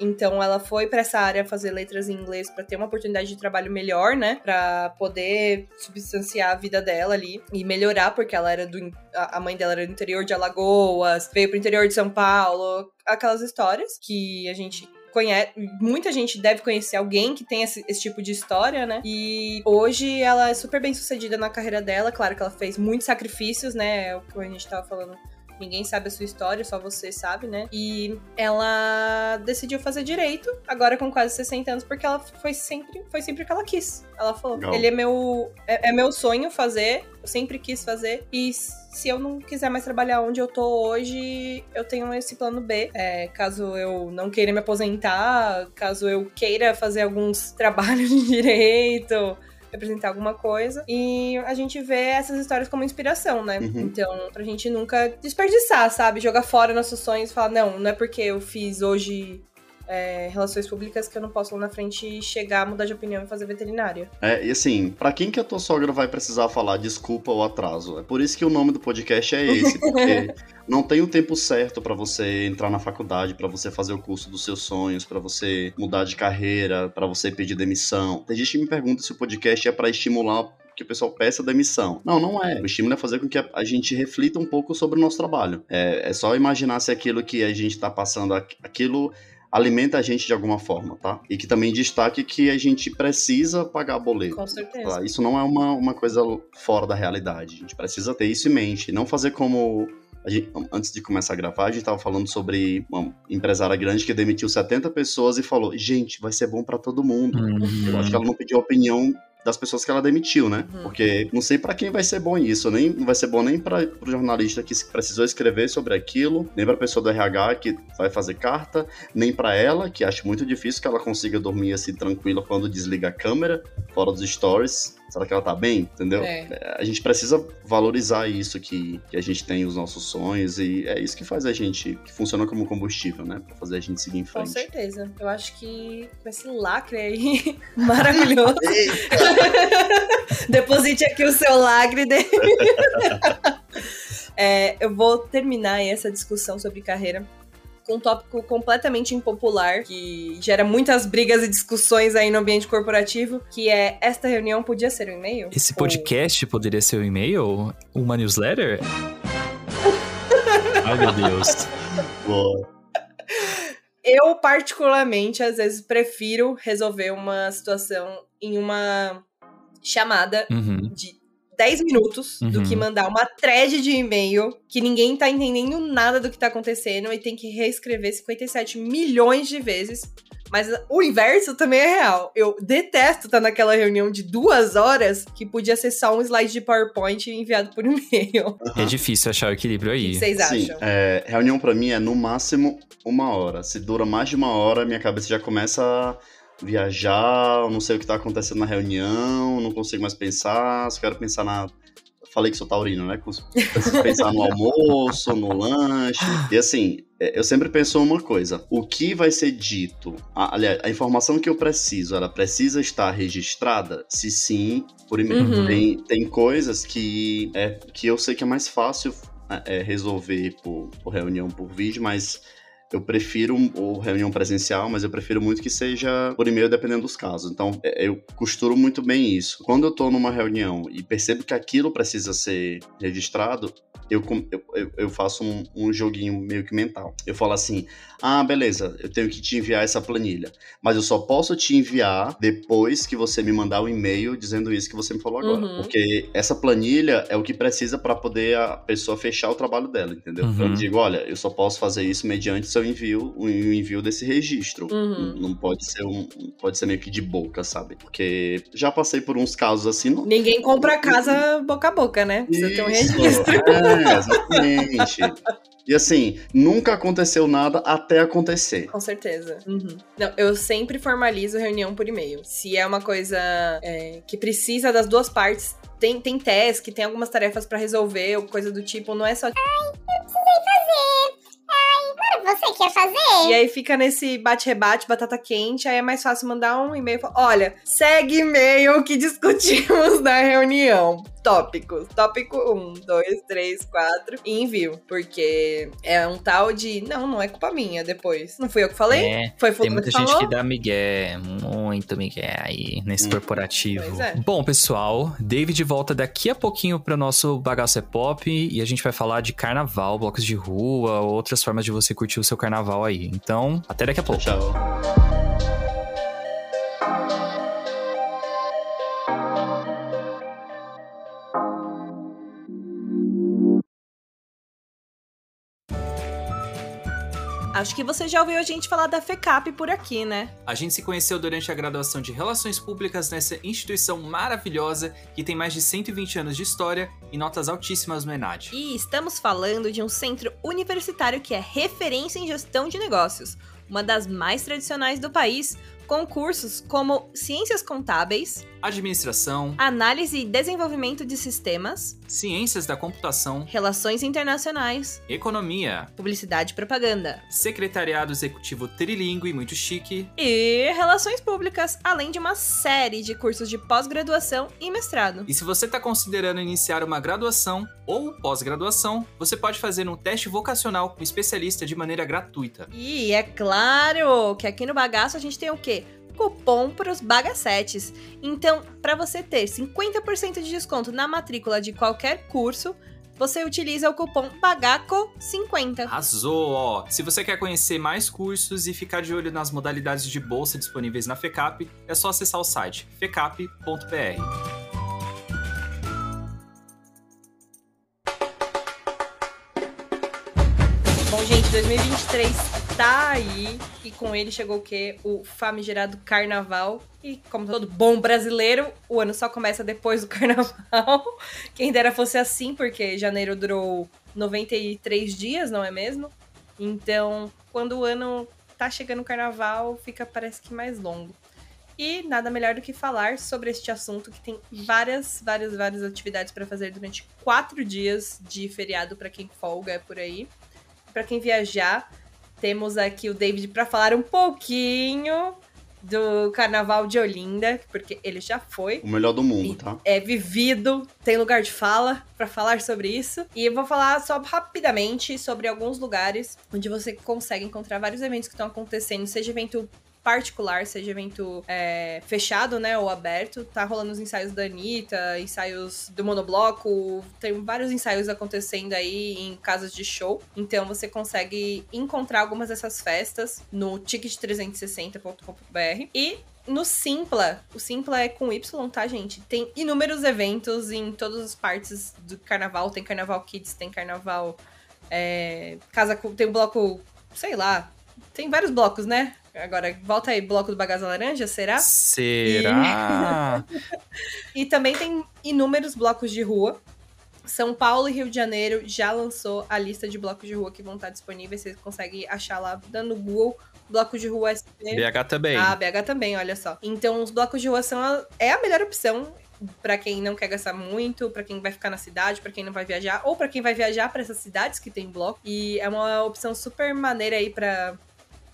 então ela foi pra essa área fazer letras em inglês pra ter uma oportunidade de trabalho melhor, né? Pra poder substanciar a vida dela ali e melhorar, porque ela era do. a mãe dela era do interior de Alagoas, veio pro interior de São Paulo, aquelas histórias que a gente. Conhece, muita gente deve conhecer alguém que tem esse, esse tipo de história, né? E hoje ela é super bem sucedida na carreira dela. Claro que ela fez muitos sacrifícios, né? É o que a gente tava falando Ninguém sabe a sua história, só você sabe, né? E ela decidiu fazer direito, agora com quase 60 anos, porque ela foi sempre, foi sempre o que ela quis. Ela falou: Legal. ele é meu, é, é meu sonho fazer, eu sempre quis fazer. E se eu não quiser mais trabalhar onde eu tô hoje, eu tenho esse plano B. É, caso eu não queira me aposentar, caso eu queira fazer alguns trabalhos de direito representar alguma coisa. E a gente vê essas histórias como inspiração, né? Uhum. Então, pra gente nunca desperdiçar, sabe? Jogar fora nossos sonhos e falar, não, não é porque eu fiz hoje é, relações públicas que eu não posso lá na frente chegar, mudar de opinião e fazer veterinária. É, e assim, pra quem que a tua sogra vai precisar falar desculpa ou atraso? É por isso que o nome do podcast é esse, porque não tem o tempo certo pra você entrar na faculdade, pra você fazer o curso dos seus sonhos, pra você mudar de carreira, pra você pedir demissão. Tem gente que me pergunta se o podcast é pra estimular que o pessoal peça demissão. Não, não é. O estímulo é fazer com que a, gente reflita um pouco sobre o nosso trabalho. É, é só imaginar se aquilo que a gente tá passando, aqu- aquilo alimenta a gente de alguma forma, tá? E que também destaque que a gente precisa pagar boleto. Com certeza. Tá? Isso não é uma, uma coisa fora da realidade. A gente precisa ter isso em mente. Não fazer como. a gente- antes de começar a gravar, a gente tava falando sobre uma empresária grande que demitiu 70 pessoas e falou: gente, vai ser bom pra todo mundo. Eu acho que ela não pediu a opinião das pessoas que ela demitiu, né? Uhum. Porque não sei pra quem vai ser bom isso, nem não vai ser bom nem para o jornalista que precisou escrever sobre aquilo, nem pra pessoa do RH que vai fazer carta, nem pra ela, que acho muito difícil que ela consiga dormir assim tranquila quando desliga a câmera, fora dos stories. Será que ela tá bem? Entendeu? É. A gente precisa valorizar isso que, que a gente tem, os nossos sonhos, e é isso que faz a gente, que funciona como combustível, né? Pra fazer a gente seguir em Com frente. certeza. Eu acho que com esse lacre aí maravilhoso. Deposite aqui o seu lacre dele. É, eu vou terminar essa discussão sobre carreira com um tópico completamente impopular, que gera muitas brigas e discussões aí no ambiente corporativo, que é esta reunião podia ser um e-mail? Esse Ou- podcast poderia ser um e-mail? Uma newsletter? Ai, meu Deus. Boa. Eu, particularmente, às vezes prefiro resolver uma situação em uma chamada Uhum. de 10 minutos do Uhum. que mandar uma thread de e-mail que ninguém tá entendendo nada do que tá acontecendo e tem que reescrever 57 milhões de vezes. Mas o inverso também é real. Eu detesto estar naquela reunião de duas horas que podia ser só um slide de PowerPoint enviado por e-mail. É difícil achar o equilíbrio O que aí. vocês Sim, acham? é, reunião pra mim é no máximo uma hora. Se dura mais de uma hora, minha cabeça já começa a viajar, eu não sei o que tá acontecendo na reunião, não consigo mais pensar, só quero pensar na. Falei que sou taurino, né? Preciso pensar no almoço, no lanche. E assim, é, eu sempre penso uma coisa: o que vai ser dito? a- aliás, a informação que eu preciso, ela precisa estar registrada? Se sim, por e-mail. Uhum. Tem, tem coisas que, é, que eu sei que é mais fácil é, resolver por, por reunião por vídeo, mas eu prefiro ou reunião presencial, mas eu prefiro muito que seja por e-mail, dependendo dos casos. Então, é, eu costuro muito bem isso. Quando eu tô numa reunião e percebo que aquilo precisa ser registrado, eu, eu, eu- faço um, um joguinho meio que mental. Eu falo assim: ah, beleza, eu tenho que te enviar essa planilha, mas eu só posso te enviar depois que você me mandar um e-mail dizendo isso que você me falou agora. Uhum. Porque essa planilha é o que precisa para poder a pessoa fechar o trabalho dela, entendeu? Uhum. Então eu digo: olha, eu só posso fazer isso mediante seu envio, o envio desse registro. Uhum. Não pode ser um, pode ser meio que de boca, sabe? Porque já passei por uns casos assim, não, Ninguém compra casa boca a boca, né? Precisa ter um isso, registro. É, exatamente. E assim, nunca aconteceu nada até acontecer. Com certeza. Uhum. Não, eu sempre formalizo reunião por e-mail. Se é uma coisa é, que precisa das duas partes, tem, tem task, tem algumas tarefas pra resolver, ou coisa do tipo, não é só. Você quer fazer? E aí fica nesse bate-rebate, batata quente, aí é mais fácil mandar um e-mail e falar: olha, segue e-mail que discutimos na reunião. Tópicos. Tópico 1, 2, 3, 4 e envio. Porque é um tal de. Não, não é culpa minha depois. Não fui eu que falei? É, Foi tem muita que gente falou? que dá migué, muito migué aí nesse Hum. corporativo. Pois é. Bom, pessoal, David volta daqui a pouquinho para o nosso Bagaço é Pop e a gente vai falar de carnaval, blocos de rua, outras formas de você curtir o seu carnaval aí. Então, até daqui a pouco. Tchau. Acho que você já ouviu a gente falar da FECAP por aqui, né? A gente se conheceu durante a graduação de Relações Públicas nessa instituição maravilhosa que tem mais de 120 anos de história e notas altíssimas no ENAD. E estamos falando de um centro universitário que é referência em gestão de negócios, uma das mais tradicionais do país, com cursos como Ciências Contábeis, Administração, Análise e Desenvolvimento de Sistemas, Ciências da Computação, Relações Internacionais, Economia, Publicidade e Propaganda Secretariado Executivo Trilingue, muito chique, e Relações Públicas, além de uma série de cursos de pós-graduação e mestrado. E se você está considerando iniciar uma graduação ou pós-graduação, você pode fazer um teste vocacional com especialista de maneira gratuita. E é claro que aqui no Bagaço a gente tem o quê? Cupom para os bagacetes. Então, para você ter 50% de desconto na matrícula de qualquer curso, você utiliza o cupom BAGACO50. Arrasou, ó! Se você quer conhecer mais cursos e ficar de olho nas modalidades de bolsa disponíveis na FECAP, é só acessar o site fecap.br. Bom, gente, 2023 tá aí e com ele chegou o quê? O famigerado carnaval. E como todo bom brasileiro, o ano só começa depois do carnaval. Quem dera fosse assim, porque janeiro durou 93 dias, não é mesmo? Então, quando o ano tá chegando o carnaval, fica parece que mais longo. E nada melhor do que falar sobre este assunto que tem várias, várias, várias atividades para fazer durante quatro dias de feriado para quem folga por aí. Para quem viajar, temos aqui o David para falar um pouquinho do Carnaval de Olinda, porque ele já foi. O melhor do mundo, tá? É vivido, tem lugar de fala para falar sobre isso. E eu vou falar só rapidamente sobre alguns lugares onde você consegue encontrar vários eventos que estão acontecendo, seja evento particular, seja evento é, fechado, né, ou aberto. Tá rolando os ensaios da Anitta, ensaios do Monobloco, tem vários ensaios acontecendo aí em casas de show. Então você consegue encontrar algumas dessas festas no ticket360.com.br e no Simpla, o Simpla é com Y, tá, gente? Tem inúmeros eventos em todas as partes do carnaval. Tem Carnaval Kids, tem Carnaval. É, casa, tem o bloco, sei lá. Tem vários blocos, né? Agora, volta aí, bloco do Bagaça Laranja, será? Será? E... e também tem inúmeros blocos de rua. São Paulo e Rio de Janeiro já lançou a lista de blocos de rua que vão estar disponíveis. Você consegue achar lá dando Google blocos de rua SP. BH também. Ah, BH também, olha só. Então, os blocos de rua são a, é a melhor opção para quem não quer gastar muito, para quem vai ficar na cidade, para quem não vai viajar, ou para quem vai viajar para essas cidades que tem bloco. E é uma opção super maneira aí para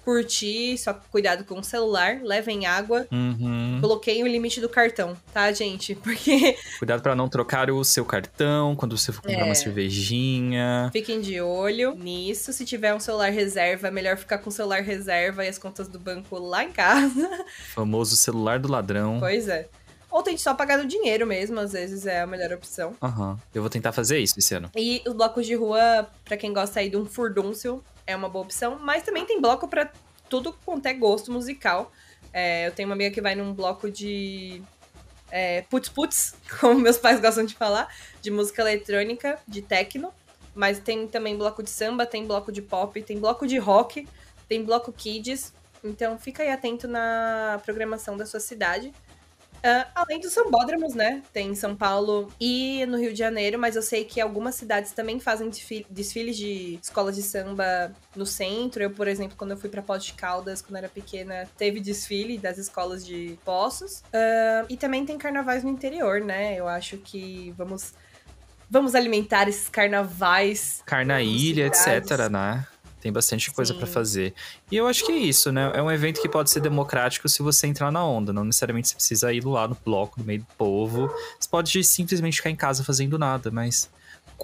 curtir, só cuidado com o celular, levem água. Uhum. Coloquei o limite do cartão, tá, gente? Porque. Cuidado para não trocar o seu cartão quando você for comprar É. uma cervejinha. Fiquem de olho nisso. Se tiver um celular reserva, é melhor ficar com o celular reserva e as contas do banco lá em casa. Famoso celular do ladrão. pois é. Ou tente só pagar no dinheiro mesmo, às vezes é a melhor opção. Aham. Eu vou tentar fazer isso esse ano. E os blocos de rua, pra quem gosta aí de um furdúncio, é uma boa opção. Mas também tem bloco pra tudo quanto é gosto musical. É, eu tenho uma amiga que vai num bloco de é, putz putz, como meus pais gostam de falar, de música eletrônica, de techno. Mas tem também bloco de samba, tem bloco de pop, tem bloco de rock, tem bloco kids. Então fica aí atento na programação da sua cidade. Ah, além dos sambódromos, né? Tem em São Paulo e no Rio de Janeiro, mas eu sei que algumas cidades também fazem desfile- desfiles de escolas de samba no centro. Eu, por exemplo, quando eu fui pra Poços de Caldas, quando era pequena, teve desfile das escolas de Poços. Ah, e também tem carnavais no interior, né? Eu acho que vamos, vamos alimentar esses carnavais. Carnaília, etc, né? Tem bastante coisa pra fazer. E eu acho que é isso, né? É um evento que pode ser democrático se você entrar na onda. Não necessariamente você precisa ir lá no bloco, no meio do povo. Você pode simplesmente ficar em casa fazendo nada, mas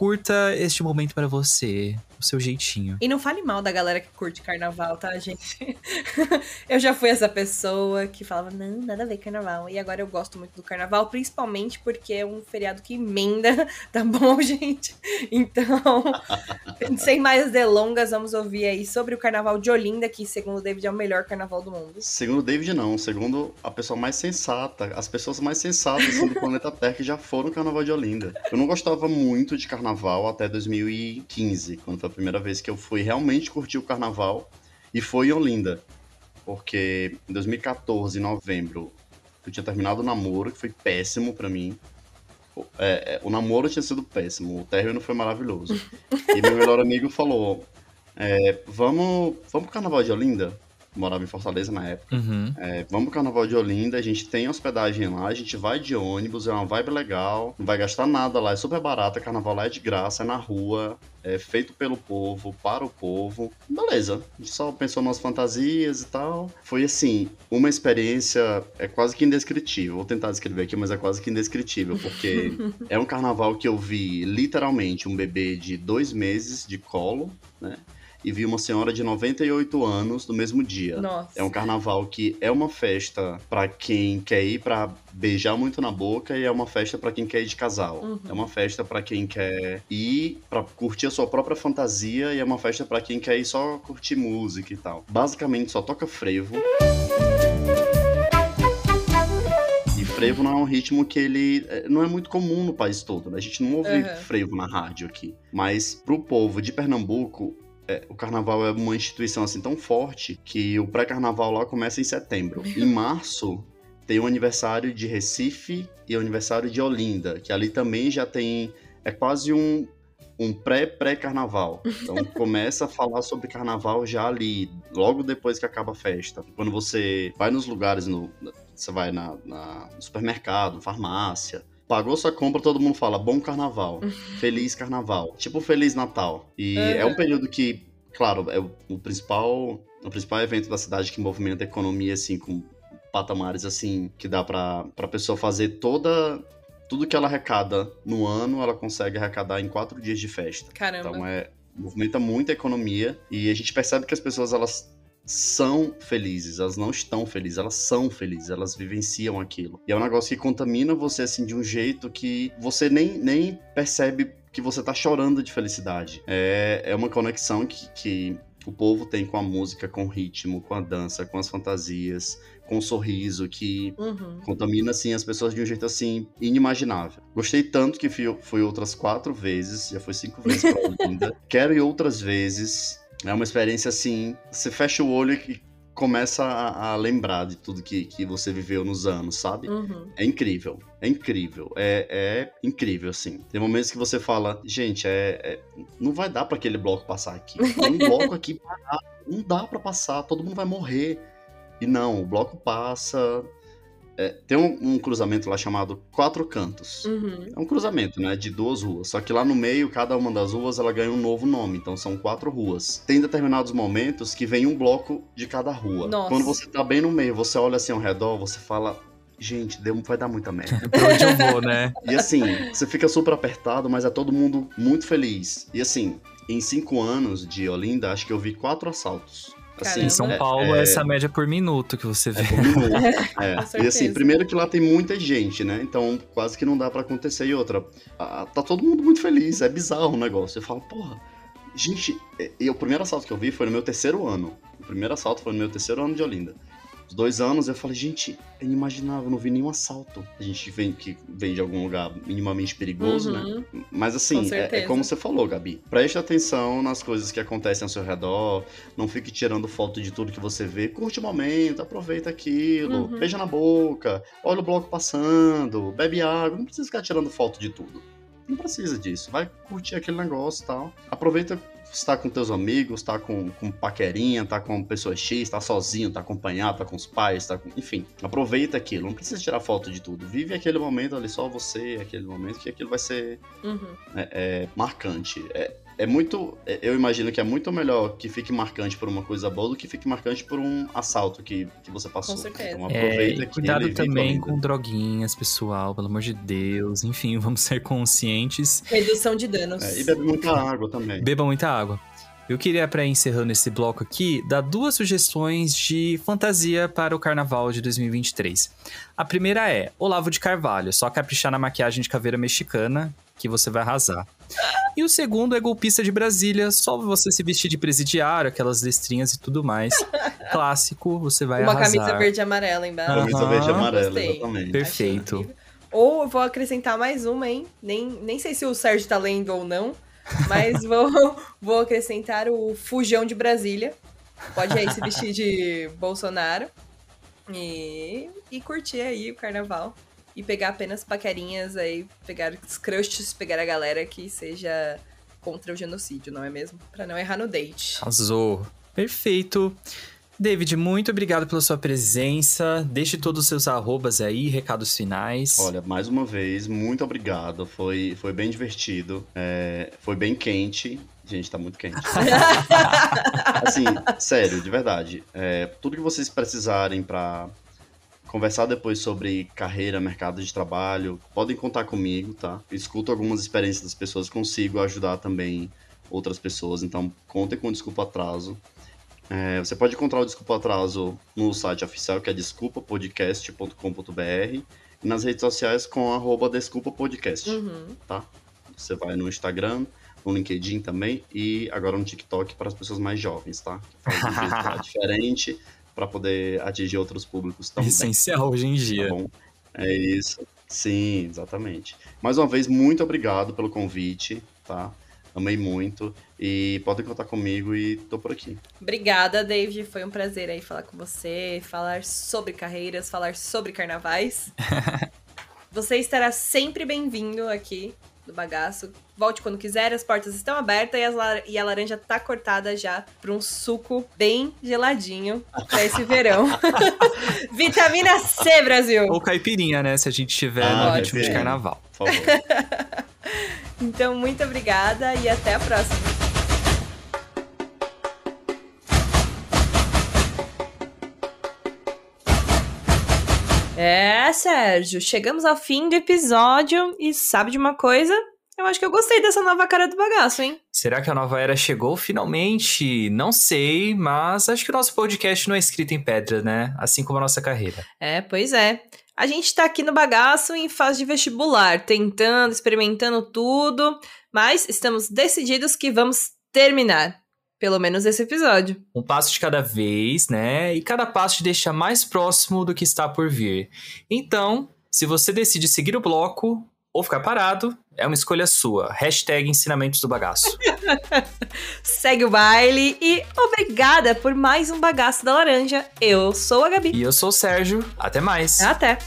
curta este momento pra você, o seu jeitinho. E não fale mal da galera que curte carnaval, tá, gente? eu já fui essa pessoa que falava, não, nada a ver carnaval. E agora eu gosto muito do carnaval, principalmente porque é um feriado que emenda, tá bom, gente? Então, sem mais delongas, vamos ouvir aí sobre o carnaval de Olinda, que, segundo o David, é o melhor carnaval do mundo. Segundo o David, não. Segundo a pessoa mais sensata, as pessoas mais sensatas assim, do planeta Terra que já foram no Carnaval de Olinda. Eu não gostava muito de carnaval até 2015, quando foi a primeira vez que eu fui realmente curtir o carnaval. E foi em Olinda. Porque em 2014, em novembro, eu tinha terminado o namoro, que foi péssimo pra mim. O- é, é, o namoro tinha sido péssimo, o término foi maravilhoso. E meu melhor amigo falou: é, vamos, vamos pro carnaval de Olinda? Morava em Fortaleza na época. Uhum. É, vamos pro Carnaval de Olinda, a gente tem hospedagem lá, a gente vai de ônibus, é uma vibe legal, não vai gastar nada lá, é super barato, carnaval lá é de graça, é na rua, é feito pelo povo, para o povo. Beleza, a gente só pensou nas fantasias e tal. Foi assim, uma experiência é quase que indescritível. Vou tentar descrever aqui, mas é quase que indescritível, porque é um carnaval que eu vi literalmente um bebê de dois meses de colo, né? E vi uma senhora de 98 anos no mesmo dia. Nossa. É um carnaval que é uma festa pra quem quer ir pra beijar muito na boca e é uma festa pra quem quer ir de casal. Uhum. É uma festa pra quem quer ir pra curtir a sua própria fantasia e é uma festa pra quem quer ir só curtir música e tal. Basicamente só toca frevo. E frevo não é um ritmo que ele eh, não é muito comum no país todo, né? A gente não ouve Uhum. frevo na rádio aqui. Mas pro povo de Pernambuco, é, o carnaval é uma instituição assim tão forte que o pré-carnaval lá começa em setembro. Em março tem o aniversário de Recife e o aniversário de Olinda, que ali também já tem é quase um um pré-pré-carnaval. Então começa a falar sobre carnaval já ali, logo depois que acaba a festa. Quando você vai nos lugares, no, você vai na, na no supermercado, farmácia, pagou sua compra, todo mundo fala bom carnaval, feliz carnaval, tipo feliz Natal. E Uhum. é um período que, claro, é o, o principal o principal evento da cidade que movimenta a economia assim com patamares assim que dá pra para pessoa fazer toda tudo que ela arrecada no ano, ela consegue arrecadar em quatro dias de festa. Caramba. Então é movimenta muito a economia e a gente percebe que as pessoas elas são felizes, elas não estão felizes, elas são felizes, elas vivenciam aquilo. E é um negócio que contamina você assim de um jeito que você nem, nem percebe que você tá chorando de felicidade. É, é uma conexão que, que o povo tem com a música, com o ritmo, com a dança, com as fantasias, com o sorriso, que Uhum. contamina assim as pessoas de um jeito assim inimaginável. Gostei tanto que fui, fui outras quatro vezes, já fui cinco vezes pra Olinda. Quero ir outras vezes. É uma experiência assim, você fecha o olho e começa a, a lembrar de tudo que, que você viveu nos anos, sabe? Uhum. É incrível, é incrível, é, é incrível, assim. Tem momentos que você fala, gente, é, é- não vai dar pra aquele bloco passar aqui. Um bloco aqui parar, não dá pra passar, todo mundo vai morrer. E não, o bloco passa. É, tem um, um cruzamento lá chamado Quatro Cantos. Uhum. É um cruzamento, né, de duas ruas. Só que lá no meio, cada uma das ruas, ela ganha um novo nome. Então são quatro ruas. Tem determinados momentos que vem um bloco de cada rua. Nossa. Quando você tá bem no meio, você olha assim ao redor, você fala, gente, deu, vai dar muita merda. Pra onde eu vou, né? e assim, você fica super apertado, mas é todo mundo muito feliz. E assim, em cinco anos de Olinda, acho que eu vi quatro assaltos. Assim. Em São é- Paulo, é- essa média por minuto que você vê. é por minuto. É. E assim, primeiro que lá tem muita gente, né? Então quase que não dá pra acontecer. E outra, tá todo mundo muito feliz, é bizarro o negócio. Eu falo, porra, gente, e- e o primeiro assalto que eu vi foi no meu terceiro ano. O primeiro assalto foi no meu terceiro ano de Olinda. Os dois anos eu falei, gente, é inimaginável, eu não vi nenhum assalto. A gente vem, que vem de algum lugar minimamente perigoso, né? Uhum. Mas Com assim, é, certeza. é como você falou, Gabi. Preste atenção nas coisas que acontecem ao seu redor. Não fique tirando foto de tudo que você vê. Curte o momento, aproveita aquilo. Uhum. Beija na boca. Olha o bloco passando. Bebe água. Não precisa ficar tirando foto de tudo. Não precisa disso. Vai curtir aquele negócio e tal. Aproveita você tá com teus amigos, tá com, com paquerinha, tá com pessoa X, tá sozinho, tá acompanhado, tá com os pais, tá com... Enfim, aproveita aquilo. Não precisa tirar foto de tudo. Vive aquele momento ali, só você, aquele momento, que aquilo vai ser Uhum. é, é marcante. É, é muito. é- Eu imagino que é muito melhor que fique marcante por uma coisa boa do que fique marcante por um assalto que, que você passou. Com certeza. Então É, aproveita e que cuidado também com droguinhas, pessoal, pelo amor de Deus. Enfim, vamos ser conscientes. Redução de danos. É, e bebe muita água também. Beba muita água. Eu queria, para encerrando esse bloco aqui, dar duas sugestões de fantasia para o carnaval de 2023. A primeira é Olavo de Carvalho, só caprichar na maquiagem de caveira mexicana, que você vai arrasar. E o segundo é golpista de Brasília, só você se vestir de presidiário, aquelas listrinhas e tudo mais. Clássico, você vai Uma arrasar. camisa verde e amarela embaixo. Camisa Aham. verde e amarela, Gostei. exatamente. Perfeito. Ou eu vou acrescentar mais uma, hein? Nem, nem sei se o Sérgio tá lendo ou não, mas vou, vou acrescentar o Fujão de Brasília. Pode aí se vestir de Bolsonaro e, e curtir aí o carnaval. E pegar apenas paquerinhas aí, pegar os crushes, pegar a galera que seja contra o genocídio, não é mesmo? Pra não errar no date. Arrasou. Perfeito. David, muito obrigado pela sua presença. Deixe todos os seus arrobas aí, recados finais. Olha, mais uma vez, muito obrigado. Foi, foi bem divertido. É, foi bem quente. Gente, tá muito quente. assim, sério, de verdade. É, tudo que vocês precisarem pra conversar depois sobre carreira, mercado de trabalho, podem contar comigo, tá? Escuto algumas experiências das pessoas, consigo ajudar também outras pessoas. Então, contem com o Desculpa Atraso. É, você pode encontrar o Desculpa Atraso no site oficial, que é desculpapodcast.com.br e nas redes sociais com arroba Desculpa Podcast, Uhum. tá? Você vai no Instagram, no LinkedIn também e agora no TikTok para as pessoas mais jovens, tá? Que faz um diferente para poder atingir outros públicos também. Essencial hoje em dia. Tá bom? É isso. Sim, exatamente. Mais uma vez, muito obrigado pelo convite, tá? Amei muito. E podem contar comigo e tô por aqui. Obrigada, David. Foi um prazer aí falar com você, falar sobre carreiras, falar sobre carnavais. você estará sempre bem-vindo aqui do bagaço. Volte quando quiser, as portas estão abertas e, as lar- e a laranja tá cortada já pra um suco bem geladinho pra esse verão. Vitamina C, Brasil! Ou caipirinha, né? Se a gente tiver Ah, no ritmo de carnaval. Por favor. Então, muito obrigada e até a próxima. É, Sérgio, chegamos ao fim do episódio e sabe de uma coisa? Eu acho que eu gostei dessa nova cara do bagaço, hein? Será que a nova era chegou finalmente? Não sei, mas acho que o nosso podcast não é escrito em pedra, né? Assim como a nossa carreira. É, pois é. A gente tá aqui no bagaço em fase de vestibular, tentando, experimentando tudo, mas estamos decididos que vamos terminar. Pelo menos esse episódio. Um passo de cada vez, né? E cada passo te deixa mais próximo do que está por vir. Então, se você decide seguir o bloco ou ficar parado, é uma escolha sua. Hashtag ensinamentos do bagaço. Segue o baile e obrigada por mais um bagaço da laranja. Eu sou a Gabi. e eu sou o Sérgio. Até mais. Até.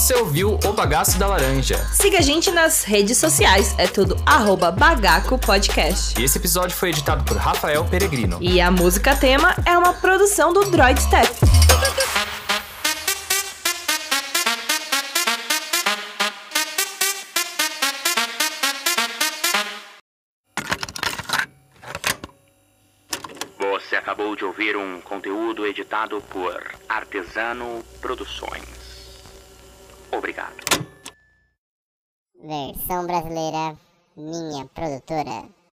Você ouviu o bagaço da laranja. Siga a gente nas redes sociais. É tudo arroba Bagaco Podcast. E esse episódio foi editado por Rafael Peregrino. E a música tema é uma produção do Droid Step. Você acabou de ouvir um conteúdo editado por Artesano Produções. Obrigado. Versão brasileira, minha produtora.